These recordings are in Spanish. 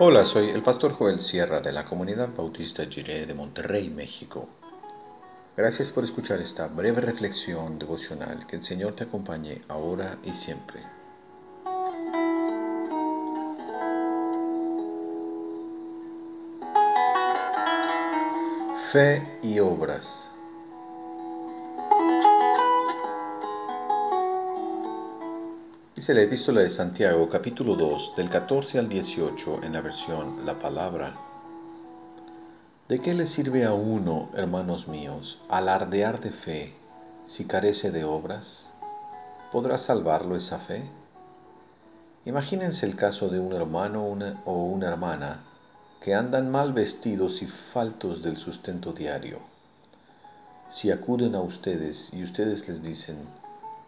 Hola, soy el pastor Joel Sierra de la Comunidad Bautista Jiré de Monterrey, México. Gracias por escuchar esta breve reflexión devocional. Que el Señor te acompañe ahora y siempre. Fe y obras. Dice la epístola de Santiago capítulo 2 del 14 al 18 en la versión La Palabra. ¿De qué le sirve a uno, hermanos míos, alardear de fe si carece de obras? ¿Podrá salvarlo esa fe? Imagínense el caso de un hermano o una hermana que andan mal vestidos y faltos del sustento diario. Si acuden a ustedes y ustedes les dicen,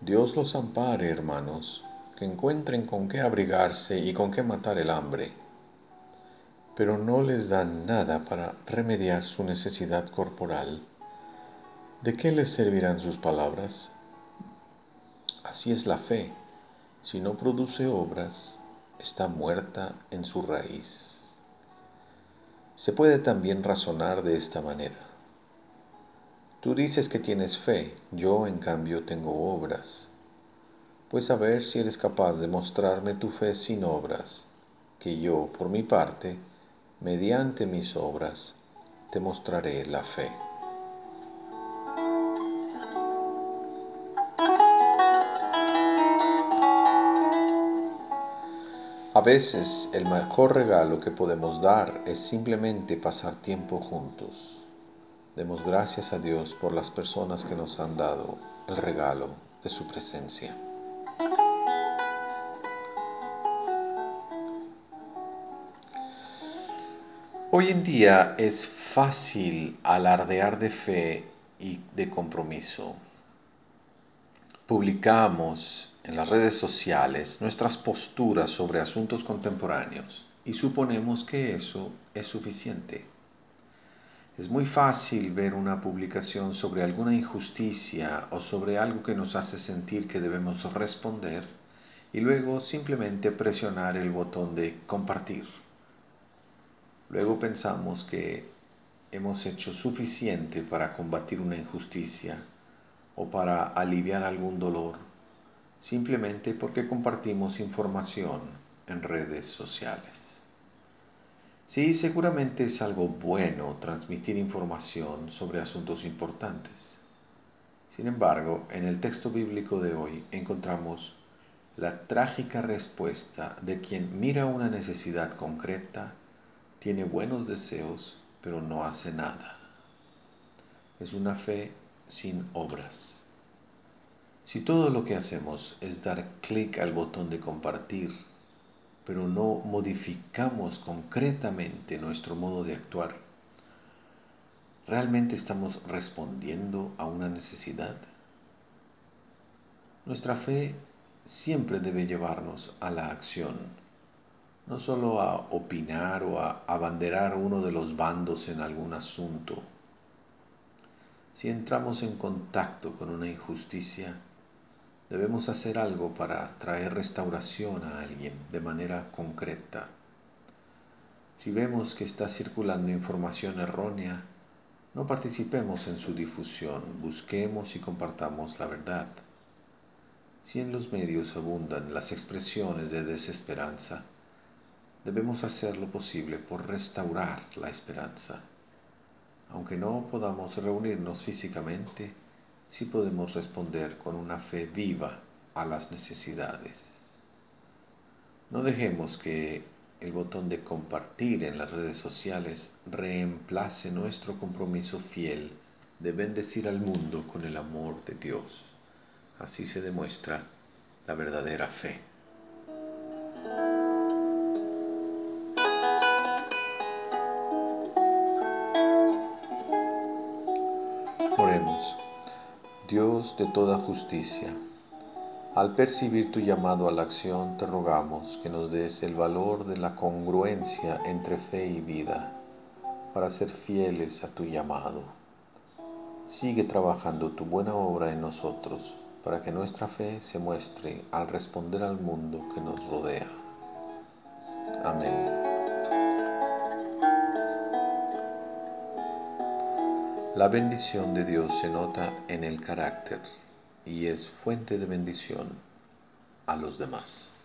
Dios los ampare, hermanos, que encuentren con qué abrigarse y con qué matar el hambre, pero no les dan nada para remediar su necesidad corporal. ¿De qué les servirán sus palabras? Así es la fe. Si no produce obras, está muerta en su raíz. Se puede también razonar de esta manera. Tú dices que tienes fe, yo en cambio tengo obras pues a ver si eres capaz de mostrarme tu fe sin obras, que yo, por mi parte, mediante mis obras, te mostraré la fe. A veces el mejor regalo que podemos dar es simplemente pasar tiempo juntos. Demos gracias a Dios por las personas que nos han dado el regalo de su presencia. Hoy en día es fácil alardear de fe y de compromiso. Publicamos en las redes sociales nuestras posturas sobre asuntos contemporáneos y suponemos que eso es suficiente. Es muy fácil ver una publicación sobre alguna injusticia o sobre algo que nos hace sentir que debemos responder y luego simplemente presionar el botón de compartir. Luego pensamos que hemos hecho suficiente para combatir una injusticia o para aliviar algún dolor, simplemente porque compartimos información en redes sociales. Sí, seguramente es algo bueno transmitir información sobre asuntos importantes. Sin embargo, en el texto bíblico de hoy encontramos la trágica respuesta de quien mira una necesidad concreta tiene buenos deseos, pero no hace nada. Es una fe sin obras. Si todo lo que hacemos es dar clic al botón de compartir, pero no modificamos concretamente nuestro modo de actuar, ¿realmente estamos respondiendo a una necesidad? Nuestra fe siempre debe llevarnos a la acción no solo a opinar o a abanderar uno de los bandos en algún asunto. Si entramos en contacto con una injusticia, debemos hacer algo para traer restauración a alguien de manera concreta. Si vemos que está circulando información errónea, no participemos en su difusión, busquemos y compartamos la verdad. Si en los medios abundan las expresiones de desesperanza, debemos hacer lo posible por restaurar la esperanza. Aunque no podamos reunirnos físicamente, sí podemos responder con una fe viva a las necesidades. No dejemos que el botón de compartir en las redes sociales reemplace nuestro compromiso fiel de bendecir al mundo con el amor de Dios. Así se demuestra la verdadera fe. Oremos. Dios de toda justicia, al percibir tu llamado a la acción, te rogamos que nos des el valor de la congruencia entre fe y vida para ser fieles a tu llamado. Sigue trabajando tu buena obra en nosotros para que nuestra fe se muestre al responder al mundo que nos rodea. Amén. La bendición de Dios se nota en el carácter y es fuente de bendición a los demás.